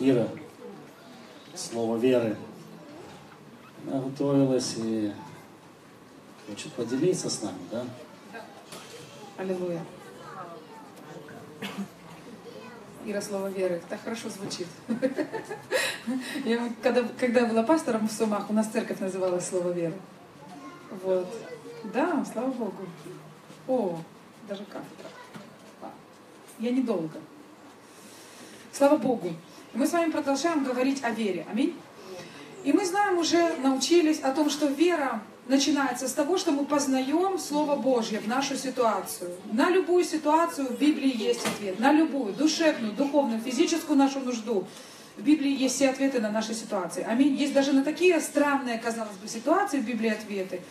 Ира, слово веры. Она готовилась и хочет поделиться с нами, да? Аллилуйя. Ира, слово веры. Так хорошо звучит. Я, когда, когда была пастором в Сумах, у нас церковь называлась Слово веры. Вот. Да, слава Богу. О, даже. А, Я недолго. Слава Богу. Мы с вами продолжаем говорить о вере. Аминь. И мы знаем уже, научились о том, что вера начинается с того, что мы познаем Слово Божье в нашу ситуацию. На любую ситуацию в Библии есть ответ. На любую, душевную, духовную, физическую нашу нужду. В Библии есть все ответы на наши ситуации. Аминь. Есть даже на такие странные, казалось бы, ситуации в Библии ответы,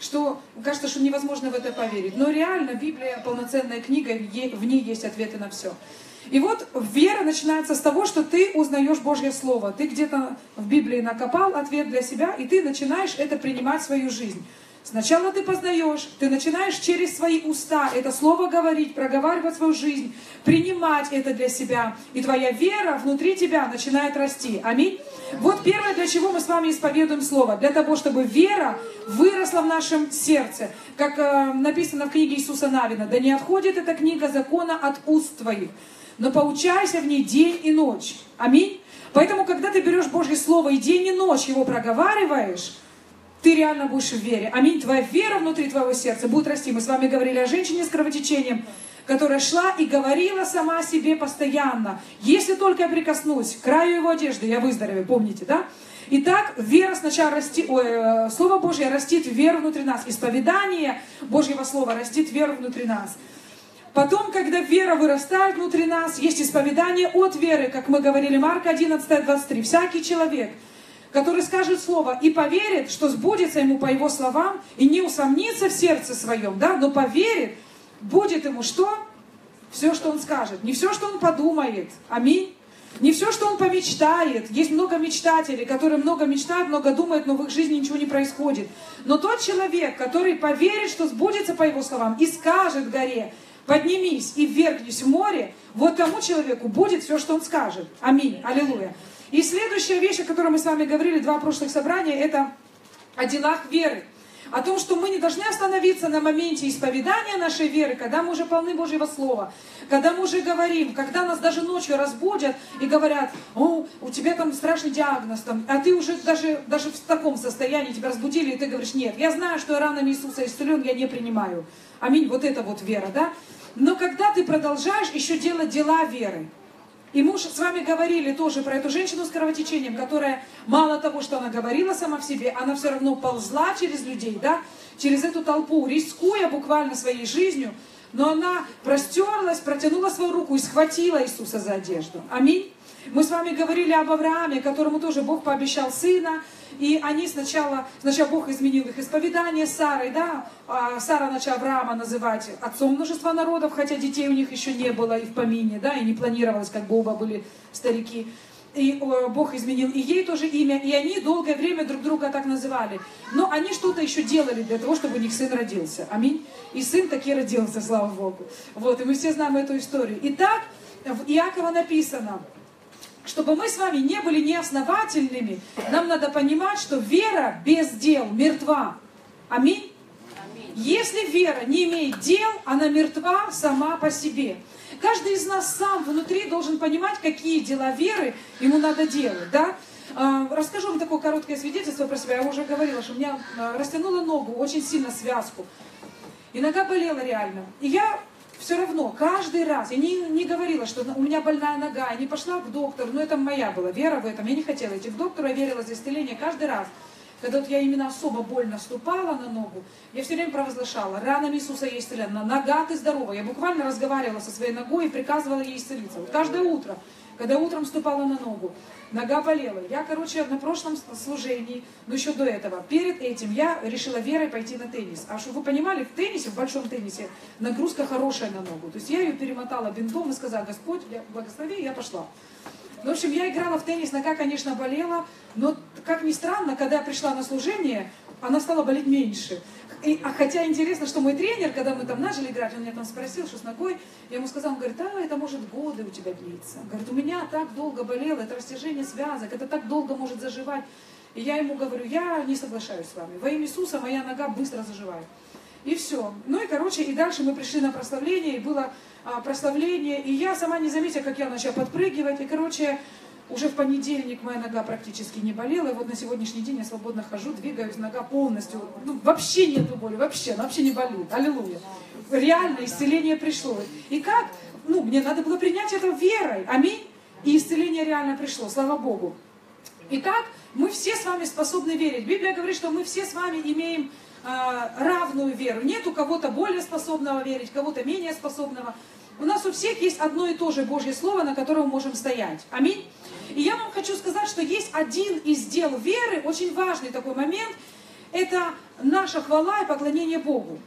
что кажется, что невозможно в это поверить. Но реально Библия полноценная книга, в ней есть ответы на все. И вот вера начинается с того, что ты узнаешь Божье Слово. Ты где-то в Библии накопал ответ для себя, и ты начинаешь это принимать в свою жизнь. Сначала ты познаешь, ты начинаешь через свои уста это слово говорить, проговаривать свою жизнь, принимать это для себя. И твоя вера внутри тебя начинает расти. Аминь. Вот первое, для чего мы с вами исповедуем слово. Для того, чтобы вера выросла в нашем сердце. Как э, написано в книге Иисуса Навина. Да не отходит эта книга закона от уст твоих но поучайся в ней день и ночь. Аминь. Поэтому, когда ты берешь Божье Слово и день и ночь его проговариваешь, ты реально будешь в вере. Аминь. Твоя вера внутри твоего сердца будет расти. Мы с вами говорили о женщине с кровотечением, которая шла и говорила сама себе постоянно. Если только я прикоснусь к краю его одежды, я выздоровею. Помните, да? Итак, вера сначала растит, ой, э, Слово Божье растит веру внутри нас. Исповедание Божьего Слова растит веру внутри нас. Потом, когда вера вырастает внутри нас, есть исповедание от веры, как мы говорили, Марк 11, 23. Всякий человек, который скажет слово и поверит, что сбудется ему по его словам, и не усомнится в сердце своем, да, но поверит, будет ему что? Все, что он скажет. Не все, что он подумает. Аминь. Не все, что он помечтает. Есть много мечтателей, которые много мечтают, много думают, но в их жизни ничего не происходит. Но тот человек, который поверит, что сбудется по его словам, и скажет горе, поднимись и ввергнись в море, вот тому человеку будет все, что он скажет. Аминь. Аллилуйя. И следующая вещь, о которой мы с вами говорили два прошлых собрания, это о делах веры. О том, что мы не должны остановиться на моменте исповедания нашей веры, когда мы уже полны Божьего Слова, когда мы уже говорим, когда нас даже ночью разбудят и говорят, о, у тебя там страшный диагноз, там, а ты уже даже, даже в таком состоянии тебя разбудили, и ты говоришь, нет, я знаю, что я ранами Иисуса исцелен, я не принимаю. Аминь, вот это вот вера, да? Но когда ты продолжаешь еще делать дела веры, и мы уже с вами говорили тоже про эту женщину с кровотечением, которая мало того, что она говорила сама в себе, она все равно ползла через людей, да, через эту толпу, рискуя буквально своей жизнью, но она простерлась, протянула свою руку и схватила Иисуса за одежду. Аминь. Мы с вами говорили об Аврааме, которому тоже Бог пообещал сына, и они сначала, сначала Бог изменил их исповедание Сарой, да, а Сара начала Авраама называть отцом множества народов, хотя детей у них еще не было и в помине, да, и не планировалось, как бы оба были старики. И Бог изменил и ей тоже имя, и они долгое время друг друга так называли. Но они что-то еще делали для того, чтобы у них сын родился. Аминь. И сын таки родился, слава Богу. Вот, и мы все знаем эту историю. Итак, в Иакова написано, чтобы мы с вами не были неосновательными, нам надо понимать, что вера без дел мертва. Аминь. Если вера не имеет дел, она мертва сама по себе. Каждый из нас сам внутри должен понимать, какие дела веры ему надо делать. Да? А, Расскажу вам такое короткое свидетельство про себя. Я уже говорила, что у меня а, растянула ногу, очень сильно связку. И нога болела реально. И я все равно каждый раз, я не, не говорила, что у меня больная нога, я не пошла к доктору, но это моя была вера в этом, я не хотела идти к доктору, я верила за исцеление каждый раз. Когда вот я именно особо больно ступала на ногу, я все время провозглашала, ранами Иисуса я исцелена, нога ты здорова. Я буквально разговаривала со своей ногой и приказывала ей исцелиться. Вот каждое утро, когда утром ступала на ногу, нога болела. Я, короче, на прошлом служении, но еще до этого, перед этим я решила верой пойти на теннис. А чтобы вы понимали, в теннисе, в большом теннисе, нагрузка хорошая на ногу. То есть я ее перемотала бинтом и сказала, Господь, благослови, я пошла. Ну, в общем, я играла в теннис, нога, конечно, болела, но, как ни странно, когда я пришла на служение, она стала болеть меньше. И, а хотя интересно, что мой тренер, когда мы там начали играть, он меня там спросил, что с ногой, я ему сказала, он говорит, а, это может годы у тебя длиться. Он говорит, у меня так долго болело, это растяжение связок, это так долго может заживать. И я ему говорю, я не соглашаюсь с вами. Во имя Иисуса моя нога быстро заживает. И все. Ну и, короче, и дальше мы пришли на прославление, и было а, прославление, и я сама не заметила, как я начала подпрыгивать, и, короче, уже в понедельник моя нога практически не болела, и вот на сегодняшний день я свободно хожу, двигаюсь, нога полностью, ну, вообще нету боли, вообще, она вообще не болит, аллилуйя. Реально исцеление пришло. И как? Ну, мне надо было принять это верой, аминь, и исцеление реально пришло, слава Богу. Итак, мы все с вами способны верить. Библия говорит, что мы все с вами имеем э, равную веру. Нет у кого-то более способного верить, кого-то менее способного. У нас у всех есть одно и то же Божье Слово, на котором мы можем стоять. Аминь. И я вам хочу сказать, что есть один из дел веры, очень важный такой момент, это наша хвала и поклонение Богу.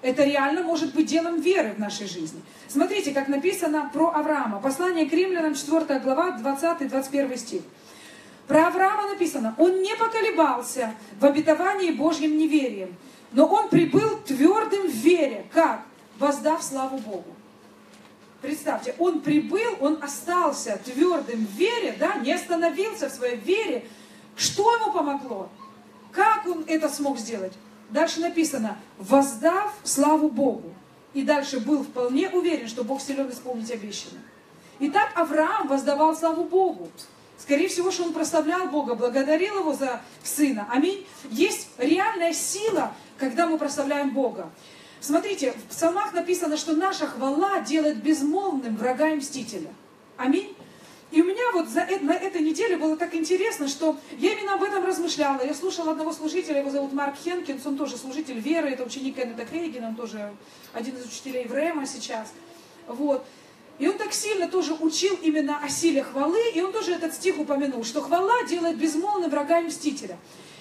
Это реально может быть делом веры в нашей жизни. Смотрите, как написано про Авраама. Послание к римлянам, 4 глава, 20-21 стих. Про Авраама написано, он не поколебался в обетовании Божьим неверием, но он прибыл твердым в вере, как? Воздав славу Богу. Представьте, он прибыл, он остался твердым в вере, да, не остановился в своей вере. Что ему помогло? Как он это смог сделать? Дальше написано, воздав славу Богу. И дальше был вполне уверен, что Бог силен исполнить обещанное. Итак, Авраам воздавал славу Богу. Скорее всего, что он прославлял Бога, благодарил Его за сына. Аминь. Есть реальная сила, когда мы прославляем Бога. Смотрите, в псалмах написано, что наша хвала делает безмолвным врага и мстителя. Аминь. И у меня вот за, на этой неделе было так интересно, что я именно об этом размышляла. Я слушала одного служителя, его зовут Марк Хенкинс, он тоже служитель веры, это ученик Кеннета Крейгена, он тоже один из учителей Врема сейчас. Вот. И он так сильно тоже учил именно о силе хвалы, и он тоже этот стих упомянул, что хвала делает безмолвным врага и мстителя.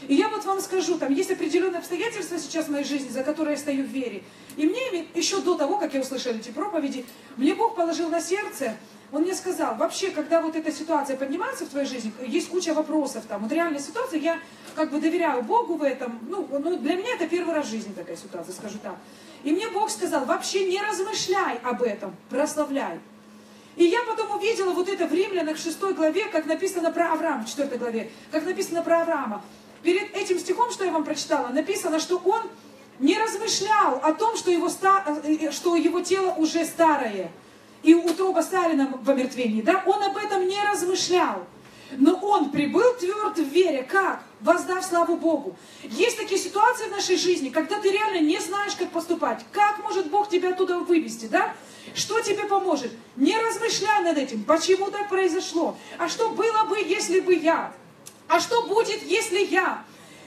И я вот вам скажу, там есть определенные обстоятельства сейчас в моей жизни, за которые я стою в вере. И мне еще до того, как я услышала эти проповеди, мне Бог положил на сердце, Он мне сказал, вообще, когда вот эта ситуация поднимается в твоей жизни, есть куча вопросов там, вот реальная ситуация, я как бы доверяю Богу в этом, ну, ну для меня это первый раз в жизни такая ситуация, скажу так. И мне Бог сказал, вообще не размышляй об этом, прославляй. И я потом увидела вот это в Римлянах 6 главе, как написано про Авраама, в 4 главе, как написано про Авраама перед этим стихом, что я вам прочитала, написано, что он не размышлял о том, что его, ста, э, э, что его тело уже старое, и утроба Сталина в омертвении, да, он об этом не размышлял. Но он прибыл тверд в вере. Как? Воздав славу Богу. Есть такие ситуации в нашей жизни, когда ты реально не знаешь, как поступать. Как может Бог тебя оттуда вывести, да? Что тебе поможет? Не размышляй над этим. Почему так произошло? А что было бы, если бы я? А что будет, если я?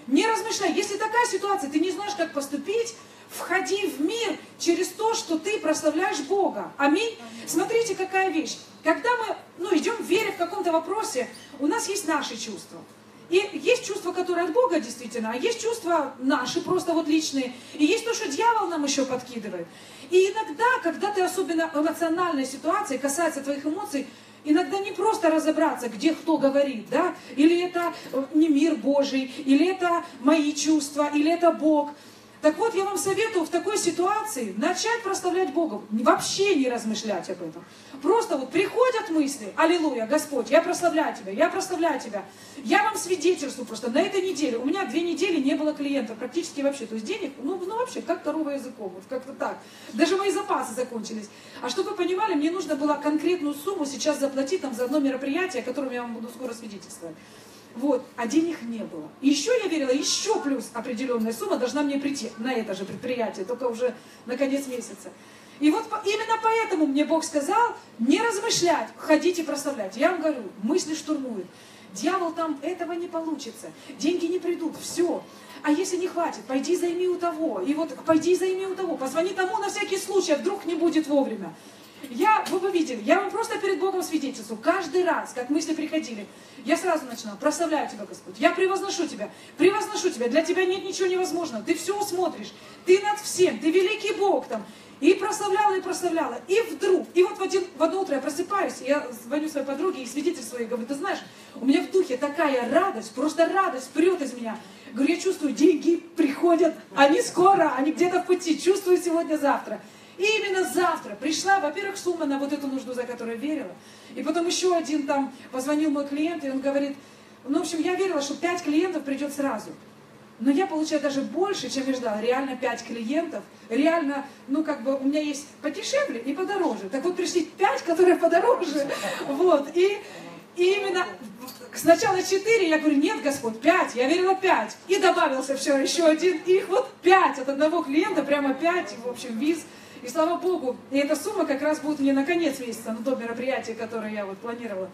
Не размышляй. Если такая ситуация, ты не знаешь, как поступить, входи в мир через то, что ты прославляешь Бога. Аминь. Смотрите, какая вещь. Когда мы ну, идем в вере в каком-то вопросе, у нас есть наши чувства. И есть чувства, которые от Бога действительно, а есть чувства наши, просто вот личные. И есть то, что дьявол нам еще подкидывает. И иногда, когда ты особенно эмоциональной ситуации, касается твоих эмоций, Иногда не просто разобраться, где кто говорит, да, или это э, не мир Божий, или это мои чувства, или это Бог. Так вот, я вам советую в такой ситуации начать прославлять Бога, вообще не размышлять об этом. Просто вот приходят мысли, аллилуйя, Господь, я прославляю Тебя, я прославляю Тебя. Я вам свидетельствую просто, на этой неделе, у меня две недели не было клиентов, практически вообще, то есть денег, ну, ну вообще, как корова языком, вот как-то так. Даже мои запасы закончились. А чтобы вы понимали, мне нужно было конкретную сумму сейчас заплатить там за одно мероприятие, о котором я вам буду скоро свидетельствовать. Вот, а денег не было. еще я верила, еще плюс определенная сумма должна мне прийти на это же предприятие, только уже на конец месяца. И вот именно поэтому мне Бог сказал, не размышлять, ходите прославлять. Я вам говорю, мысли штурмуют. Дьявол там, этого не получится. Деньги не придут, все. А если не хватит, пойди займи у того. И вот пойди займи у того. Позвони тому на всякий случай, а вдруг не будет вовремя. Я, вы бы видели, я вам просто перед Богом свидетельствую. Каждый раз, как мысли приходили, я сразу начинала, прославляю Тебя, Господь. Я превозношу Тебя, превозношу Тебя. Для Тебя нет ничего невозможного. Ты все смотришь. Ты над всем. Ты великий Бог там. И прославляла, и прославляла. И вдруг, и вот в, один, в одно утро я просыпаюсь, и я звоню своей подруге, и свидетель свой говорю, ты знаешь, у меня в духе такая радость, просто радость прет из меня. Говорю, я чувствую, деньги приходят, они скоро, они где-то в пути, чувствую сегодня-завтра. И именно завтра пришла, во-первых, сумма на вот эту нужду, за которую верила. И потом еще один там позвонил мой клиент, и он говорит, ну, в общем, я верила, что пять клиентов придет сразу. Но я получаю даже больше, чем я ждала. Реально пять клиентов. Реально, ну, как бы, у меня есть подешевле и подороже. Так вот, пришли пять, которые подороже. Вот. И, и именно сначала четыре, я говорю, нет, Господь, пять. Я верила пять. И добавился все, еще один. Их вот пять от одного клиента, прямо пять. В общем, виз и слава Богу, и эта сумма как раз будет мне на конец месяца, на то мероприятие, которое я вот планировала.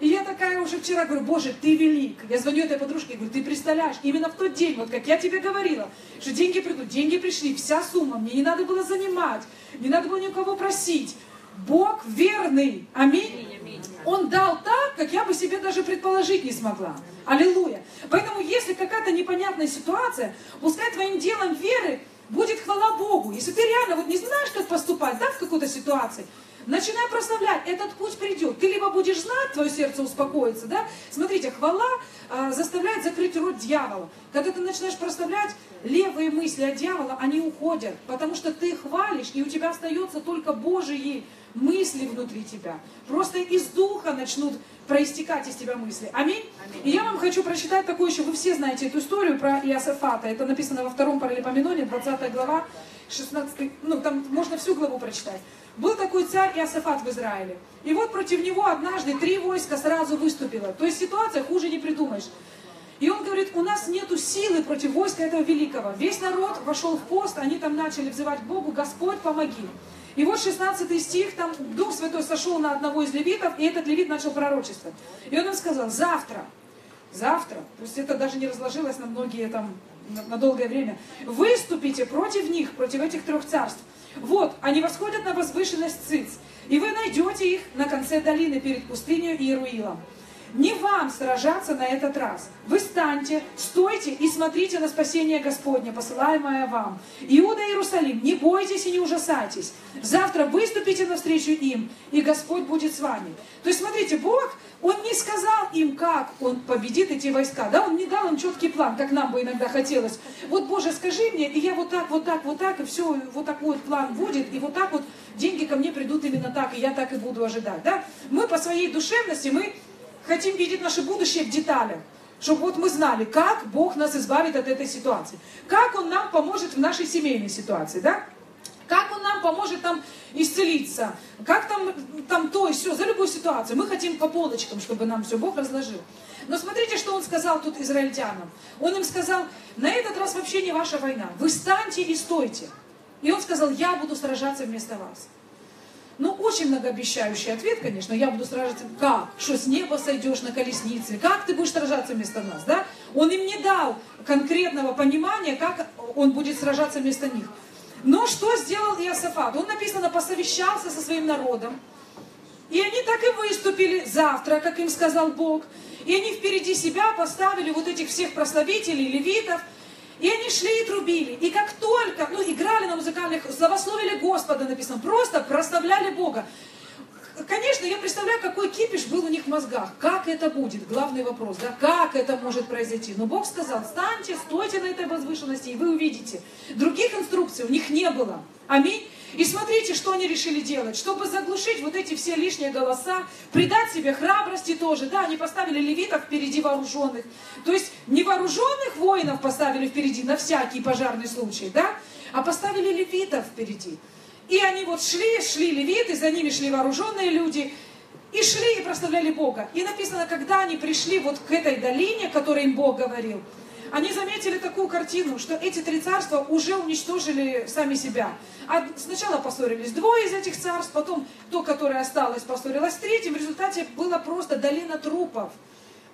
И я такая уже вчера говорю, Боже, ты велик. Я звоню этой подружке и говорю, ты представляешь, именно в тот день, вот как я тебе говорила, что деньги придут, деньги пришли, вся сумма, мне не надо было занимать, не надо было никого просить. Бог верный. Аминь. Он дал так, как я бы себе даже предположить не смогла. Аллилуйя. Поэтому, если какая-то непонятная ситуация, пускай твоим делом веры будет хвала Богу. Если ты реально вот не знаешь, как поступать, да, в какой-то ситуации, начинай прославлять, этот путь придет. Ты либо будешь знать, твое сердце успокоится, да. Смотрите, хвала а, заставляет закрыть рот дьявола. Когда ты начинаешь прославлять, левые мысли от дьявола, они уходят, потому что ты хвалишь, и у тебя остается только Божьи мысли внутри тебя. Просто из духа начнут проистекать из тебя мысли. Аминь? Аминь. И я вам хочу прочитать такую еще, вы все знаете эту историю про Иосафата. Это написано во втором паралипоменоне, 20 глава, 16, ну там можно всю главу прочитать. Был такой царь Иосафат в Израиле. И вот против него однажды три войска сразу выступило. То есть ситуация хуже не придумаешь. И он говорит, у нас нету силы против войска этого великого. Весь народ вошел в пост, они там начали взывать Богу, Господь, помоги. И вот 16 стих, там Дух Святой сошел на одного из левитов, и этот левит начал пророчествовать. И он им сказал, завтра, завтра, то есть это даже не разложилось на многие там, на, долгое время, выступите против них, против этих трех царств. Вот, они восходят на возвышенность Циц, и вы найдете их на конце долины перед пустыней Иеруилом. Не вам сражаться на этот раз. Вы станьте, стойте и смотрите на спасение Господне, посылаемое вам. Иуда Иерусалим, не бойтесь и не ужасайтесь. Завтра выступите навстречу им, и Господь будет с вами. То есть, смотрите, Бог, Он не сказал им, как Он победит эти войска. Да? Он не дал им четкий план, как нам бы иногда хотелось. Вот, Боже, скажи мне, и я вот так, вот так, вот так, и все, вот такой вот план будет, и вот так вот деньги ко мне придут именно так, и я так и буду ожидать. Да? Мы по своей душевности, мы хотим видеть наше будущее в деталях. Чтобы вот мы знали, как Бог нас избавит от этой ситуации. Как Он нам поможет в нашей семейной ситуации, да? Как Он нам поможет там исцелиться. Как там, там то и все, за любую ситуацию. Мы хотим по полочкам, чтобы нам все Бог разложил. Но смотрите, что Он сказал тут израильтянам. Он им сказал, на этот раз вообще не ваша война. Вы станьте и стойте. И Он сказал, я буду сражаться вместо вас. Ну, очень многообещающий ответ, конечно. Я буду сражаться. Как? Что, с неба сойдешь на колеснице? Как ты будешь сражаться вместо нас? Да? Он им не дал конкретного понимания, как он будет сражаться вместо них. Но что сделал Иосафат? Он написано, посовещался со своим народом. И они так и выступили завтра, как им сказал Бог. И они впереди себя поставили вот этих всех прославителей, левитов – и они шли и трубили. И как только, ну, играли на музыкальных, славословили Господа написано, просто прославляли Бога. Конечно, я представляю, какой кипиш был у них в мозгах. Как это будет? Главный вопрос, да? Как это может произойти? Но Бог сказал, встаньте, стойте на этой возвышенности, и вы увидите. Других инструкций у них не было. Аминь. И смотрите, что они решили делать. Чтобы заглушить вот эти все лишние голоса, придать себе храбрости тоже. Да, они поставили левитов впереди вооруженных. То есть не вооруженных воинов поставили впереди на всякий пожарный случай, да, а поставили левитов впереди. И они вот шли, шли левиты, за ними шли вооруженные люди, и шли и прославляли Бога. И написано, когда они пришли вот к этой долине, которой им Бог говорил, они заметили такую картину, что эти три царства уже уничтожили сами себя. А сначала поссорились двое из этих царств, потом то, которое осталось, поссорилось с третьим. В результате была просто долина трупов.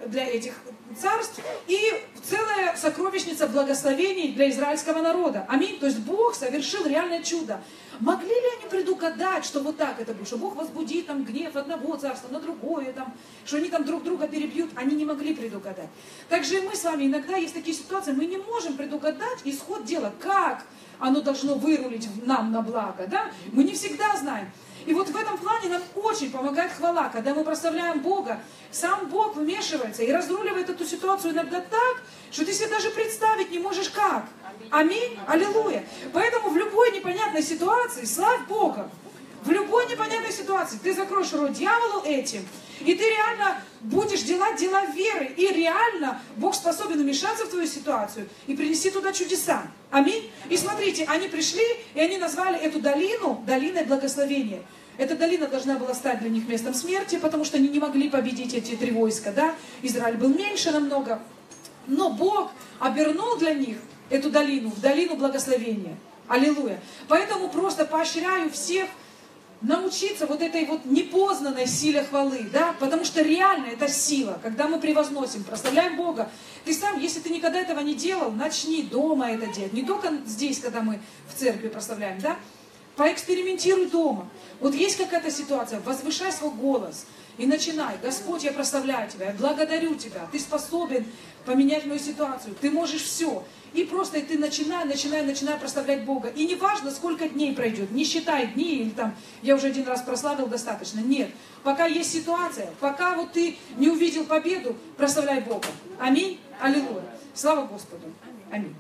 Для этих царств и целая сокровищница благословений для израильского народа. Аминь. То есть Бог совершил реальное чудо. Могли ли они предугадать, что вот так это будет, что Бог возбудит там гнев одного царства на другое, там, что они там друг друга перебьют? Они не могли предугадать. Также и мы с вами иногда есть такие ситуации, мы не можем предугадать исход дела, как оно должно вырулить нам на благо, да? Мы не всегда знаем. И вот в этом плане нам очень помогает хвала, когда мы прославляем Бога. Сам Бог вмешивается и разруливает эту ситуацию иногда так, что ты себе даже представить не можешь как. Аминь. Аллилуйя. Поэтому в любой непонятной ситуации славь Бога. В любой непонятной ситуации ты закроешь рот дьяволу этим, и ты реально будешь делать дела веры, и реально Бог способен вмешаться в твою ситуацию и принести туда чудеса. Аминь. И смотрите, они пришли, и они назвали эту долину долиной благословения. Эта долина должна была стать для них местом смерти, потому что они не могли победить эти три войска, да? Израиль был меньше намного. Но Бог обернул для них эту долину в долину благословения. Аллилуйя. Поэтому просто поощряю всех научиться вот этой вот непознанной силе хвалы, да, потому что реально это сила, когда мы превозносим, прославляем Бога. Ты сам, если ты никогда этого не делал, начни дома это делать, не только здесь, когда мы в церкви прославляем, да, поэкспериментируй дома. Вот есть какая-то ситуация, возвышай свой голос и начинай. Господь, я прославляю Тебя, я благодарю Тебя, Ты способен поменять мою ситуацию, Ты можешь все. И просто и ты начинай, начинай, начинай прославлять Бога. И не важно, сколько дней пройдет, не считай дни, или там, я уже один раз прославил, достаточно. Нет. Пока есть ситуация, пока вот ты не увидел победу, прославляй Бога. Аминь. Аллилуйя. Слава Господу. Аминь.